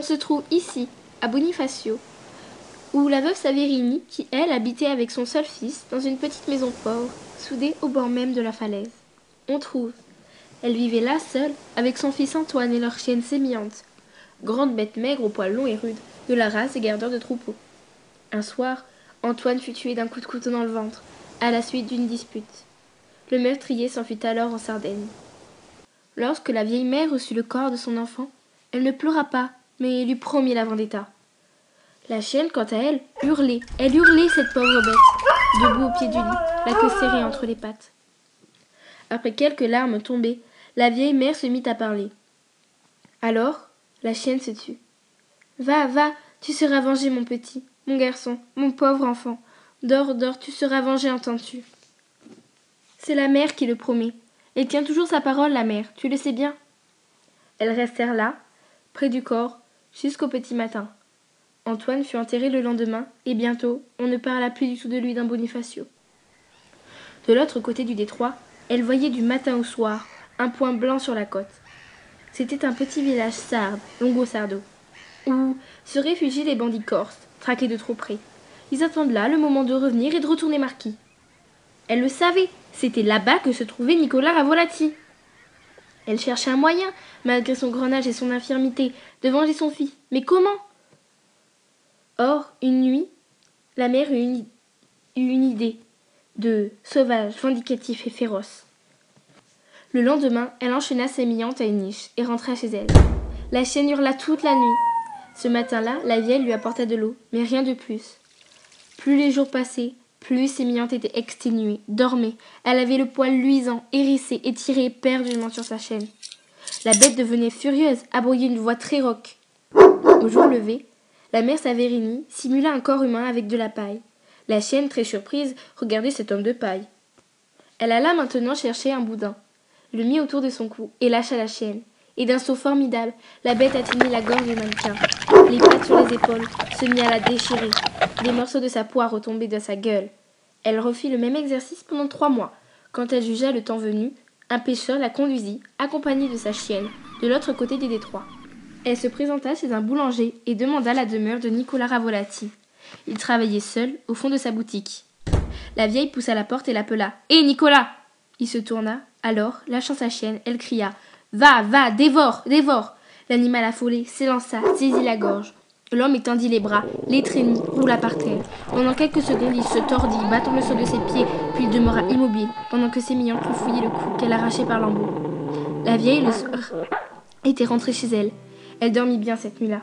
On se trouve ici, à Bonifacio, où la veuve Saverini, qui elle habitait avec son seul fils dans une petite maison pauvre, soudée au bord même de la falaise. On trouve. Elle vivait là seule, avec son fils Antoine et leur chienne sémillante, grande bête maigre aux poils longs et rudes, de la race des gardeurs de troupeaux. Un soir, Antoine fut tué d'un coup de couteau dans le ventre, à la suite d'une dispute. Le meurtrier s'enfuit alors en Sardaigne. Lorsque la vieille mère reçut le corps de son enfant, elle ne pleura pas, mais lui promit la vendetta. La chienne, quant à elle, hurlait. Elle hurlait, cette pauvre bête, debout au pied du lit, la queue serrée entre les pattes. Après quelques larmes tombées, la vieille mère se mit à parler. Alors, la chienne se tut. Va, va, tu seras vengé, mon petit, mon garçon, mon pauvre enfant. Dors, dors, tu seras vengé, entends-tu C'est la mère qui le promet. Elle tient toujours sa parole, la mère, tu le sais bien. Elles restèrent là, près du corps, jusqu'au petit matin. Antoine fut enterré le lendemain, et bientôt on ne parla plus du tout de lui d'un Bonifacio. De l'autre côté du détroit, elle voyait du matin au soir un point blanc sur la côte. C'était un petit village sarde, Longo Sardo, où se réfugient les bandits corses, traqués de trop près. Ils attendent là le moment de revenir et de retourner marquis. Elle le savait, c'était là-bas que se trouvait Nicolas Ravolati. Elle cherchait un moyen, malgré son grand âge et son infirmité, de venger son fils. Mais comment? Or, une nuit, la mère eut une, idée de sauvage, vindicatif et féroce. Le lendemain, elle enchaîna sémillante à une niche et rentra chez elle. La chienne hurla toute la nuit. Ce matin-là, la vieille lui apporta de l'eau, mais rien de plus. Plus les jours passaient, plus Sémillante était exténuée, dormait. Elle avait le poil luisant, hérissé, étiré éperdument sur sa chaîne. La bête devenait furieuse, aboyait une voix très rauque. Au jour levé, la mère Saverini simula un corps humain avec de la paille. La chienne, très surprise, regardait cet homme de paille. Elle alla maintenant chercher un boudin, le mit autour de son cou et lâcha la chienne. Et d'un saut formidable, la bête atteignit la gorge du mannequin. Les pattes sur les épaules, se mit à la déchirer. Des morceaux de sa poire retombaient de sa gueule. Elle refit le même exercice pendant trois mois. Quand elle jugea le temps venu, un pêcheur la conduisit, accompagnée de sa chienne, de l'autre côté des détroits. Elle se présenta chez un boulanger et demanda la demeure de Nicolas Ravolati. Il travaillait seul au fond de sa boutique. La vieille poussa la porte et l'appela. Hé, Nicolas Il se tourna. Alors, lâchant sa chienne, elle cria. Va, va, dévore, dévore L'animal affolé s'élança, saisit la gorge. L'homme étendit les bras, l'étreignit, roula par terre. Pendant quelques secondes, il se tordit, battant le sol de ses pieds, puis il demeura immobile, pendant que Sémillante lui fouillait le cou qu'elle arrachait par l'embout. La vieille, le était rentrée chez elle. Elle dormit bien cette nuit-là.